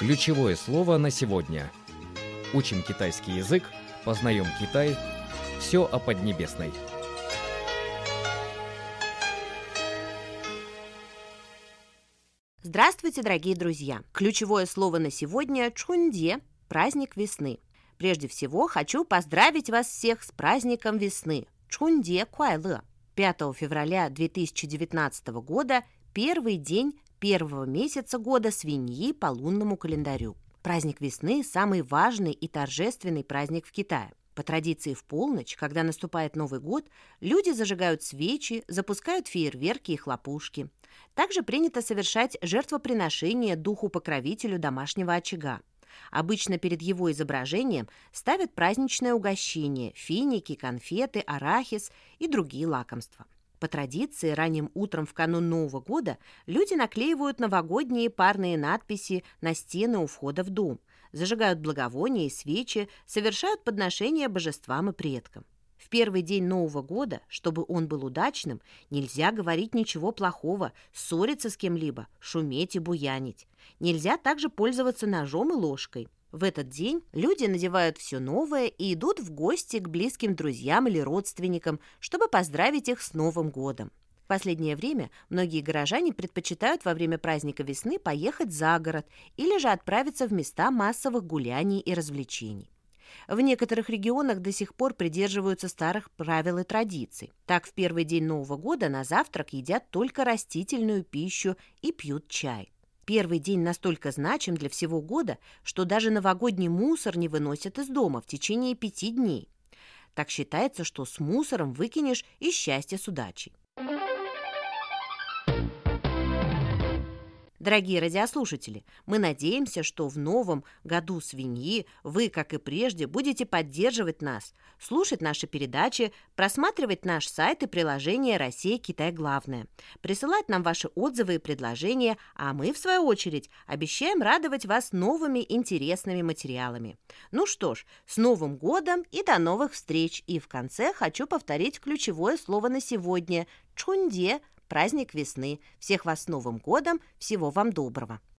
Ключевое слово на сегодня. Учим китайский язык, познаем Китай. Все о Поднебесной. Здравствуйте, дорогие друзья! Ключевое слово на сегодня – чунде – праздник весны. Прежде всего, хочу поздравить вас всех с праздником весны – чунде куайле. 5 февраля 2019 года – первый день первого месяца года свиньи по лунному календарю. Праздник весны – самый важный и торжественный праздник в Китае. По традиции в полночь, когда наступает Новый год, люди зажигают свечи, запускают фейерверки и хлопушки. Также принято совершать жертвоприношение духу-покровителю домашнего очага. Обычно перед его изображением ставят праздничное угощение – финики, конфеты, арахис и другие лакомства. По традиции, ранним утром в канун Нового года люди наклеивают новогодние парные надписи на стены у входа в дом, зажигают благовония и свечи, совершают подношения божествам и предкам. В первый день Нового года, чтобы он был удачным, нельзя говорить ничего плохого, ссориться с кем-либо, шуметь и буянить. Нельзя также пользоваться ножом и ложкой. В этот день люди надевают все новое и идут в гости к близким друзьям или родственникам, чтобы поздравить их с Новым годом. В последнее время многие горожане предпочитают во время праздника весны поехать за город или же отправиться в места массовых гуляний и развлечений. В некоторых регионах до сих пор придерживаются старых правил и традиций. Так, в первый день Нового года на завтрак едят только растительную пищу и пьют чай. Первый день настолько значим для всего года, что даже новогодний мусор не выносят из дома в течение пяти дней. Так считается, что с мусором выкинешь и счастье с удачей. Дорогие радиослушатели, мы надеемся, что в новом году свиньи вы, как и прежде, будете поддерживать нас, слушать наши передачи, просматривать наш сайт и приложение «Россия. Китай. Главное», присылать нам ваши отзывы и предложения, а мы, в свою очередь, обещаем радовать вас новыми интересными материалами. Ну что ж, с Новым годом и до новых встреч! И в конце хочу повторить ключевое слово на сегодня – «чунде» праздник весны. Всех вас с Новым годом, всего вам доброго!